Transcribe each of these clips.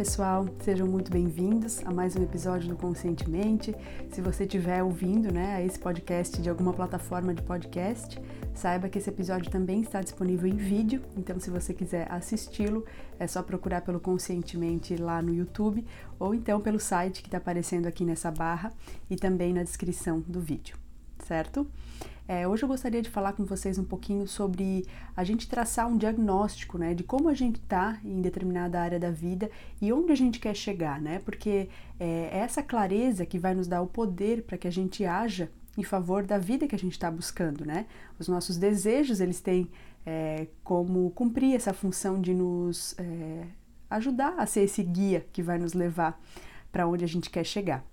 pessoal, sejam muito bem-vindos a mais um episódio do Conscientemente. Se você estiver ouvindo né, esse podcast de alguma plataforma de podcast, saiba que esse episódio também está disponível em vídeo, então se você quiser assisti-lo, é só procurar pelo Conscientemente lá no YouTube ou então pelo site que está aparecendo aqui nessa barra e também na descrição do vídeo, certo? É, hoje eu gostaria de falar com vocês um pouquinho sobre a gente traçar um diagnóstico, né, de como a gente está em determinada área da vida e onde a gente quer chegar, né, porque é, é essa clareza que vai nos dar o poder para que a gente haja em favor da vida que a gente está buscando, né? Os nossos desejos, eles têm é, como cumprir essa função de nos é, ajudar a ser esse guia que vai nos levar para onde a gente quer chegar.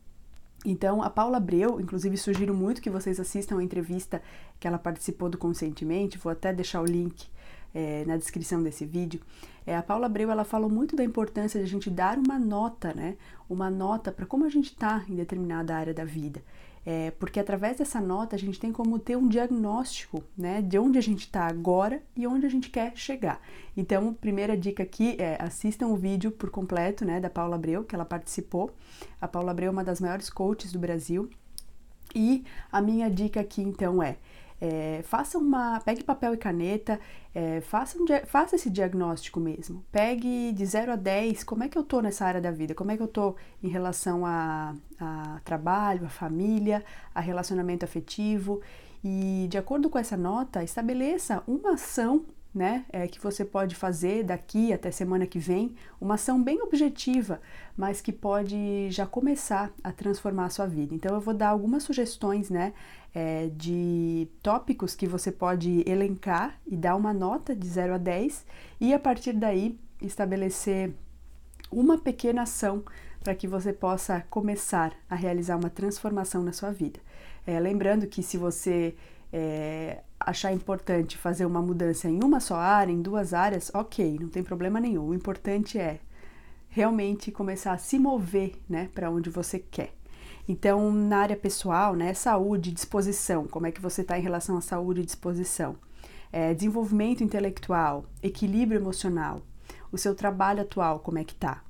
Então, a Paula Abreu, inclusive sugiro muito que vocês assistam a entrevista que ela participou do Conscientemente, vou até deixar o link é, na descrição desse vídeo. É, a Paula Abreu ela falou muito da importância de a gente dar uma nota, né? Uma nota para como a gente está em determinada área da vida. É, porque através dessa nota a gente tem como ter um diagnóstico né, de onde a gente está agora e onde a gente quer chegar. Então, primeira dica aqui é assistam o vídeo por completo né, da Paula Abreu, que ela participou. A Paula Abreu é uma das maiores coaches do Brasil. E a minha dica aqui então é é, faça uma, pegue papel e caneta, é, faça, um, faça esse diagnóstico mesmo. Pegue de 0 a 10, como é que eu tô nessa área da vida, como é que eu tô em relação a, a trabalho, a família, a relacionamento afetivo. E de acordo com essa nota, estabeleça uma ação né, é, que você pode fazer daqui até semana que vem, uma ação bem objetiva, mas que pode já começar a transformar a sua vida. Então eu vou dar algumas sugestões, né, é, de tópicos que você pode elencar e dar uma nota de 0 a 10 e a partir daí estabelecer uma pequena ação para que você possa começar a realizar uma transformação na sua vida. É, lembrando que se você é, achar importante fazer uma mudança em uma só área, em duas áreas, ok, não tem problema nenhum. O importante é realmente começar a se mover né, para onde você quer. Então, na área pessoal, né, saúde, disposição, como é que você está em relação à saúde e disposição? É, desenvolvimento intelectual, equilíbrio emocional, o seu trabalho atual, como é que está?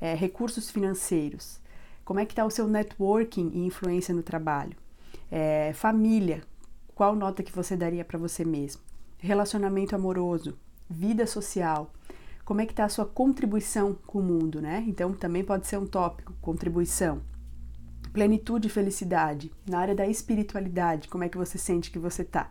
É, recursos financeiros, como é que está o seu networking e influência no trabalho? É, família, qual nota que você daria para você mesmo? Relacionamento amoroso, vida social, como é que está a sua contribuição com o mundo, né? Então também pode ser um tópico, contribuição plenitude e felicidade, na área da espiritualidade, como é que você sente que você está.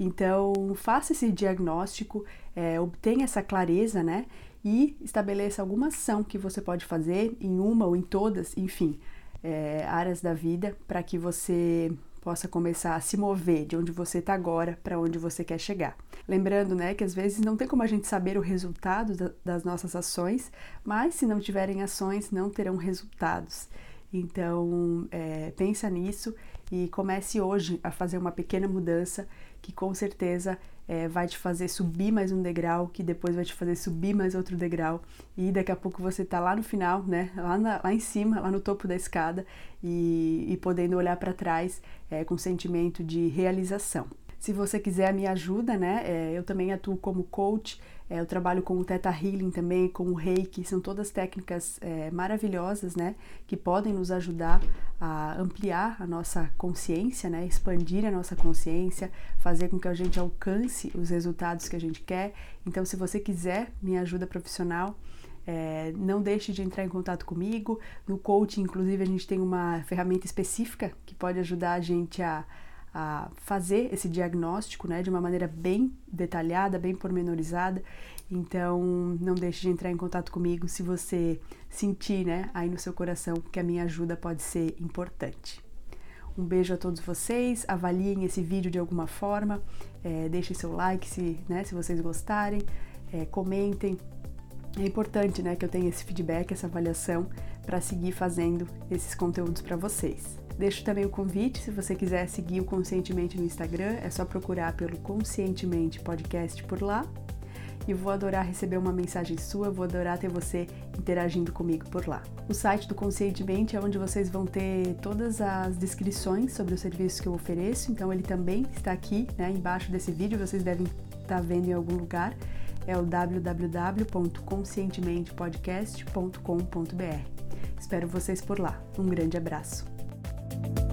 Então, faça esse diagnóstico, é, obtenha essa clareza, né? E estabeleça alguma ação que você pode fazer em uma ou em todas, enfim, é, áreas da vida, para que você possa começar a se mover de onde você está agora para onde você quer chegar. Lembrando, né, que às vezes não tem como a gente saber o resultado da, das nossas ações, mas se não tiverem ações, não terão resultados. Então, é, pensa nisso e comece hoje a fazer uma pequena mudança que com certeza é, vai te fazer subir mais um degrau, que depois vai te fazer subir mais outro degrau e daqui a pouco você está lá no final, né, lá, na, lá em cima, lá no topo da escada e, e podendo olhar para trás é, com sentimento de realização. Se você quiser a minha ajuda, né, é, eu também atuo como coach, é, eu trabalho com o Theta Healing também, com o Reiki, são todas técnicas é, maravilhosas, né, que podem nos ajudar a ampliar a nossa consciência, né, expandir a nossa consciência, fazer com que a gente alcance os resultados que a gente quer. Então, se você quiser minha ajuda profissional, é, não deixe de entrar em contato comigo. No coaching, inclusive, a gente tem uma ferramenta específica que pode ajudar a gente a a fazer esse diagnóstico né, de uma maneira bem detalhada, bem pormenorizada. Então, não deixe de entrar em contato comigo se você sentir né, aí no seu coração que a minha ajuda pode ser importante. Um beijo a todos vocês, avaliem esse vídeo de alguma forma, é, deixem seu like se, né, se vocês gostarem, é, comentem. É importante né, que eu tenha esse feedback, essa avaliação, para seguir fazendo esses conteúdos para vocês. Deixo também o convite, se você quiser seguir o Conscientemente no Instagram, é só procurar pelo Conscientemente Podcast por lá. E vou adorar receber uma mensagem sua, vou adorar ter você interagindo comigo por lá. O site do Conscientemente é onde vocês vão ter todas as descrições sobre os serviços que eu ofereço, então ele também está aqui, né, embaixo desse vídeo, vocês devem estar vendo em algum lugar. é o www.conscientementepodcast.com.br. Espero vocês por lá. Um grande abraço. Thank you